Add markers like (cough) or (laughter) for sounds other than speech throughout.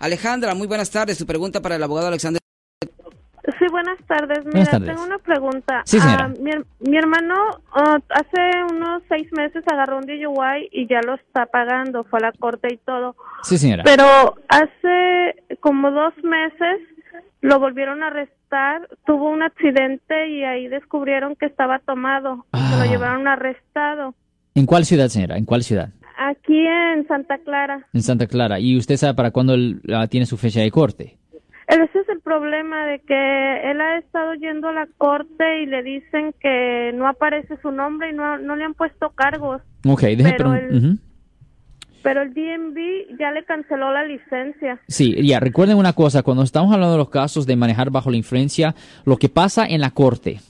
Alejandra, muy buenas tardes. Su pregunta para el abogado Alexander. Sí, buenas tardes. Mira, tardes. tengo una pregunta. Sí, señora. Ah, mi, mi hermano ah, hace unos seis meses agarró un DUI y ya lo está pagando. Fue a la corte y todo. Sí, señora. Pero hace como dos meses lo volvieron a arrestar. Tuvo un accidente y ahí descubrieron que estaba tomado. y Se Ah. lo llevaron arrestado. ¿En cuál ciudad, señora? ¿En cuál ciudad? Aquí en Santa Clara. En Santa Clara. ¿Y usted sabe para cuándo él, tiene su fecha de corte? Ese es el problema de que él ha estado yendo a la corte y le dicen que no aparece su nombre y no, no le han puesto cargos. Ok, deje Pero Ujú. Pero el DMV ya le canceló la licencia. Sí, ya, recuerden una cosa, cuando estamos hablando de los casos de manejar bajo la influencia, lo que pasa en la corte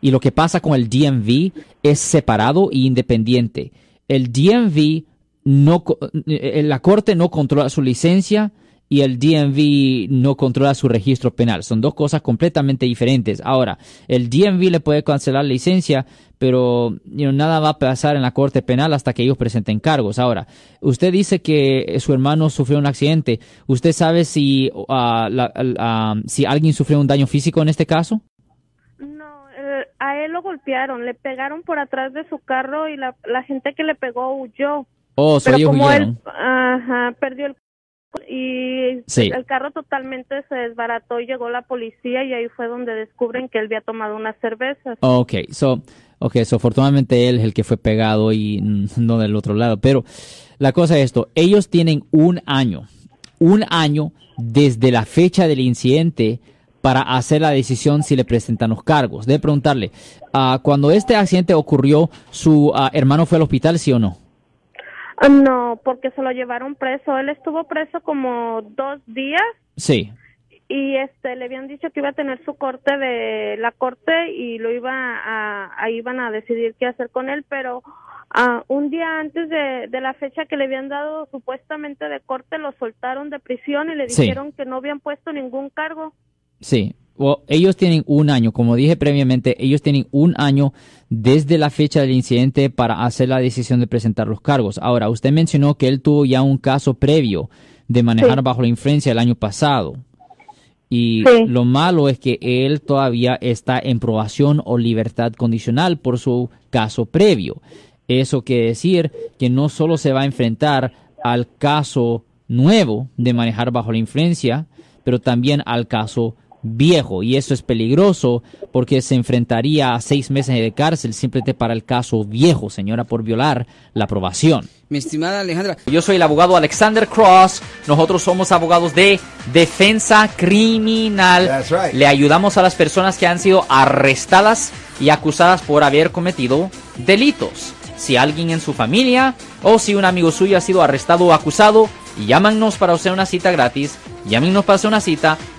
y lo que pasa con el DMV es separado e independiente. El DMV no, eh, la corte no controla su licencia y el DMV no controla su registro penal. Son dos cosas completamente diferentes. Ahora, el DMV le puede cancelar la licencia, pero nada va a pasar en la corte penal hasta que ellos presenten cargos. Ahora, usted dice que su hermano sufrió un accidente. ¿Usted sabe si, ah, si alguien sufrió un daño físico en este caso? No, eh, a él lo golpearon, le pegaron por atrás de su carro y la gente que le pegó huyó. Oh, Pero como él ajá, perdió el y Sí. el carro totalmente se desbarató y llegó la policía y ahí fue donde descubren que él había tomado unas cervezas. Ok, so, okay, so afortunadamente él es el que fue pegado y (laughs) no del otro lado. Pero la cosa es esto, ellos tienen un año, un año desde la fecha del incidente para hacer la decisión si le presentan los cargos. De preguntarle, ah, cuando este accidente ocurrió, ¿su ah, hermano fue al hospital, sí o no? Ah, No, porque se lo llevaron preso. Él estuvo preso como dos días Sí. y este le habían dicho que iba a tener su corte de la corte y lo iba a, ahí iban a decidir qué hacer con él, pero ah, un día antes de, de la fecha que le habían dado supuestamente de corte lo soltaron de prisión y le Sí. dijeron que no habían puesto ningún cargo. Sí, ellos tienen un año, como dije previamente, ellos tienen un año desde la fecha del incidente para hacer la decisión de presentar los cargos. Ahora, usted mencionó que él tuvo ya un caso previo de manejar Sí. bajo la influencia el año pasado. Y Sí. lo malo es que él todavía está en probación o libertad condicional por su caso previo. Eso quiere decir que no solo se va a enfrentar al caso nuevo de manejar bajo la influencia, pero también al caso viejo. Y eso es peligroso porque se enfrentaría a seis meses de cárcel simplemente para el caso viejo, señora, por violar la aprobación. Mi estimada Alejandra, Yo soy el abogado Alexander Cross. Nosotros somos abogados de defensa criminal. That's right. Le ayudamos a las personas que han sido arrestadas y acusadas por haber cometido delitos. Si alguien en su familia o si un amigo suyo ha sido arrestado o acusado, llámanos para hacer una cita gratis. Llámenos para hacer una cita.